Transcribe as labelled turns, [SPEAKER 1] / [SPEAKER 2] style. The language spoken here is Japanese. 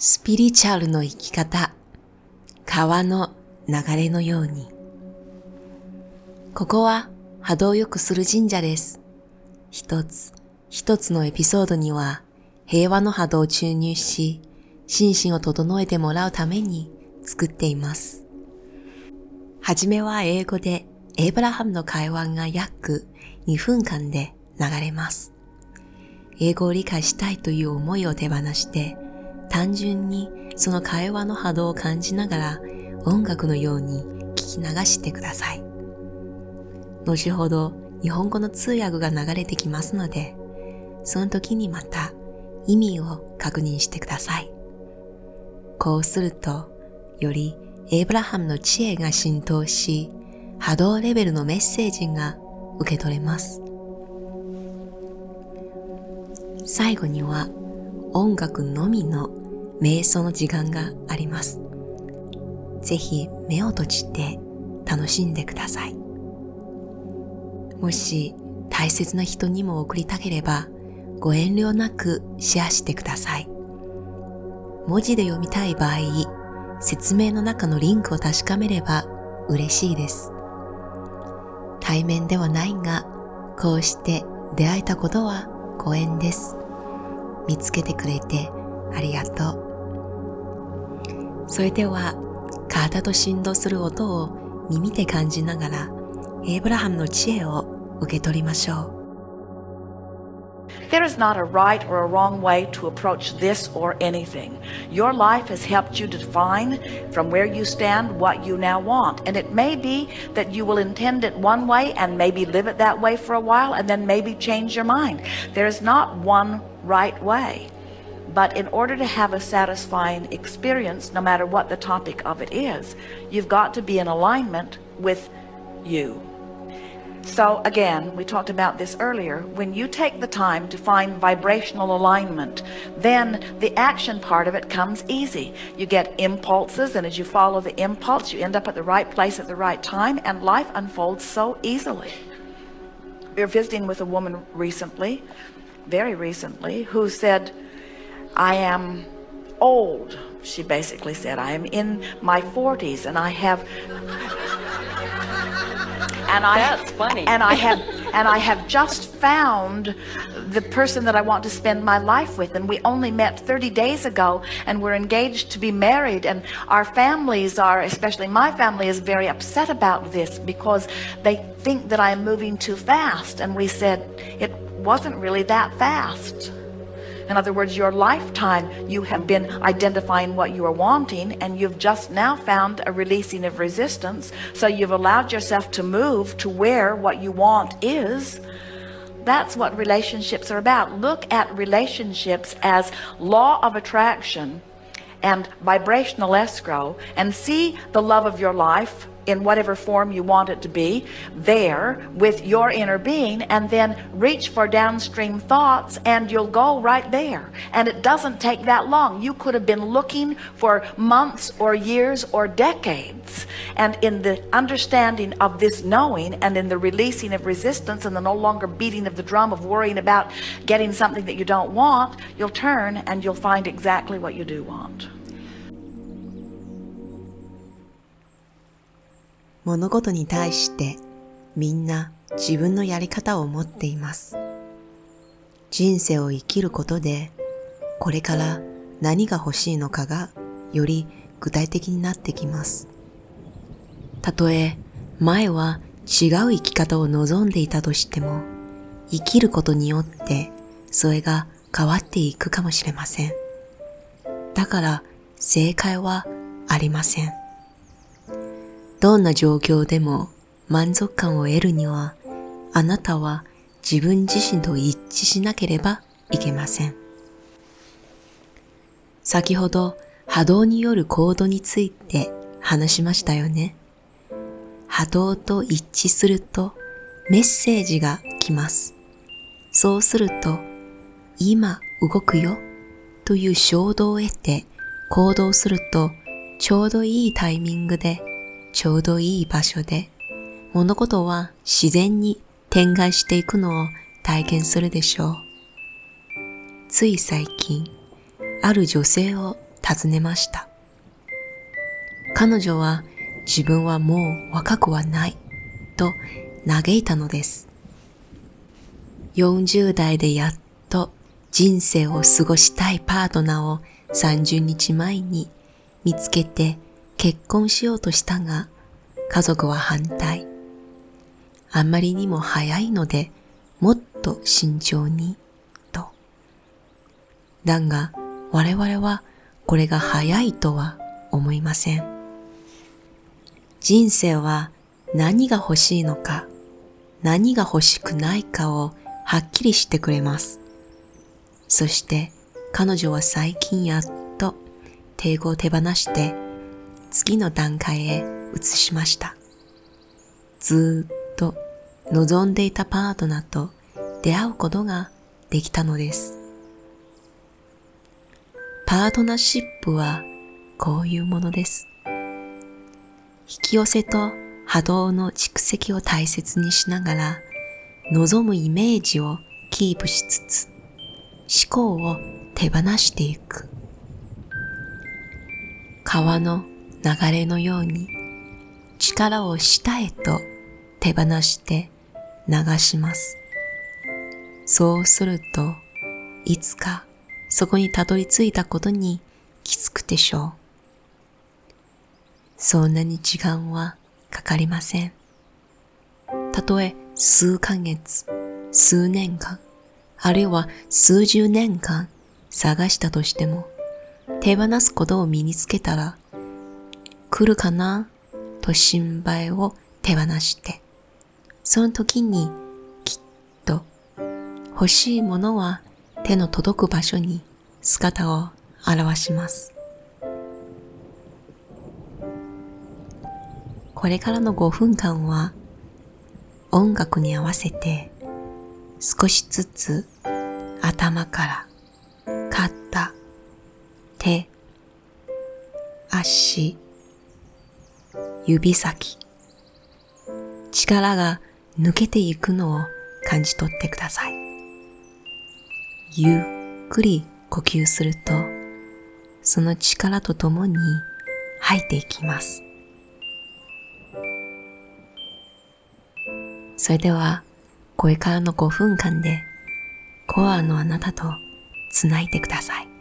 [SPEAKER 1] スピリチュアルの生き方、川の流れのように。ここは波動を良くする神社です。一つ、一つのエピソードには平和の波動を注入し、心身を整えてもらうために作っています。はじめは英語でエイブラハムの会話が約2分間で流れます。英語を理解したいという思いを手放して、単純にその会話の波動を感じながら音楽のように聞き流してください。後ほど日本語の通訳が流れてきますので、その時にまた意味を確認してください。こうすると、よりエイブラハムの知恵が浸透し、波動レベルのメッセージが受け取れます。最後には音楽のみの瞑想の時間があります。ぜひ目を閉じて楽しんでください。もし大切な人にも送りたければご遠慮なくシェアしてください。文字で読みたい場合、説明の中のリンクを確かめれば嬉しいです。対面ではないが、こうして出会えたことはご縁です。見つけてくれてありがとう。それでは、体と振動する音を耳で感じながら、エイブラハムの知恵を受け取りましょう。
[SPEAKER 2] There is not a right or a wrong way to approach this or anything. Your life has helped you define from where you stand what you now want. And it may be that you will intend it one way and maybe live it that way for a while and then maybe change your mind. There is not one right way. But in order to have a satisfying experience, no matter what the topic of it is, you've got to be in alignment with you. So again, we talked about this earlier. When you take the time to find vibrational alignment, then the action part of it comes easy. You get impulses, and as you follow the impulse, you end up at the right place at the right time, and life unfolds so easily. We were visiting with a woman recently, very recently, who said, I am old. She basically said, I am in my 40s and I have
[SPEAKER 3] and I That's funny.
[SPEAKER 2] And I have and I have just found the person that I want to spend my life with and we only met 30 days ago and we're engaged to be married and our families are especially my family is very upset about this because they think that I am moving too fast and we said it wasn't really that fast. In other words, your lifetime, you have been identifying what you are wanting, and you've just now found a releasing of resistance. So you've allowed yourself to move to where what you want is. That's what relationships are about. Look at relationships as law of attraction and vibrational escrow and see the love of your life in whatever form you want it to be there with your inner being and then reach for downstream thoughts and you'll go right there. And it doesn't take that long. You could have been looking for months or years or decades. And in the understanding of this knowing and in the releasing of resistance and the no longer beating of the drum of worrying about getting something that you don't want you'll turn and you'll find exactly what you do want
[SPEAKER 1] 物事に対してみんな自分のやり方を持っています。人生を生きることでこれから何が欲しいのかがより具体的になってきます。たとえ前は違う生き方を望んでいたとしても生きることによってそれが変わっていくかもしれません。だから正解はありません。どんな状況でも満足感を得るには、あなたは自分自身と一致しなければいけません。先ほど波動による行動について話しましたよね。波動と一致するとメッセージが来ます。そうすると、今動くよという衝動を得て行動するとちょうどいいタイミングでちょうどいい場所で物事は自然に展開していくのを体験するでしょう。つい最近、ある女性を尋ねました。彼女は自分はもう若くはないと嘆いたのです。40代でやっと人生を過ごしたいパートナーを30日前に見つけて結婚しようとしたが、家族は反対。あんまりにも早いので、もっと慎重に、と。だが、我々はこれが早いとは思いません。人生は何が欲しいのか、何が欲しくないかをはっきりしてくれます。そして彼女は最近やっと帝語を手放して次の段階へ移しました。ずっと望んでいたパートナーと出会うことができたのです。パートナーシップはこういうものです。引き寄せと波動の蓄積を大切にしながら望むイメージをキープしつつ思考を手放していく。川の流れのように力を下へと手放して流します。そうすると、いつかそこにたどり着いたことに気づくでしょう。そんなに時間はかかりません。たとえ数ヶ月、数年間、あるいは数十年間探したとしても、手放すことを身につけたら、来るかな？と心配を手放して、その時にきっと欲しいものは手の届く場所に姿を現します。これからの5分間は音楽に合わせて少しずつ頭から肩、手、足、指先、力が抜けていくのを感じ取ってください。ゆっくり呼吸すると、その力とともに吐いていきます。それでは、これからの5分間でコアのあなたとつないでください。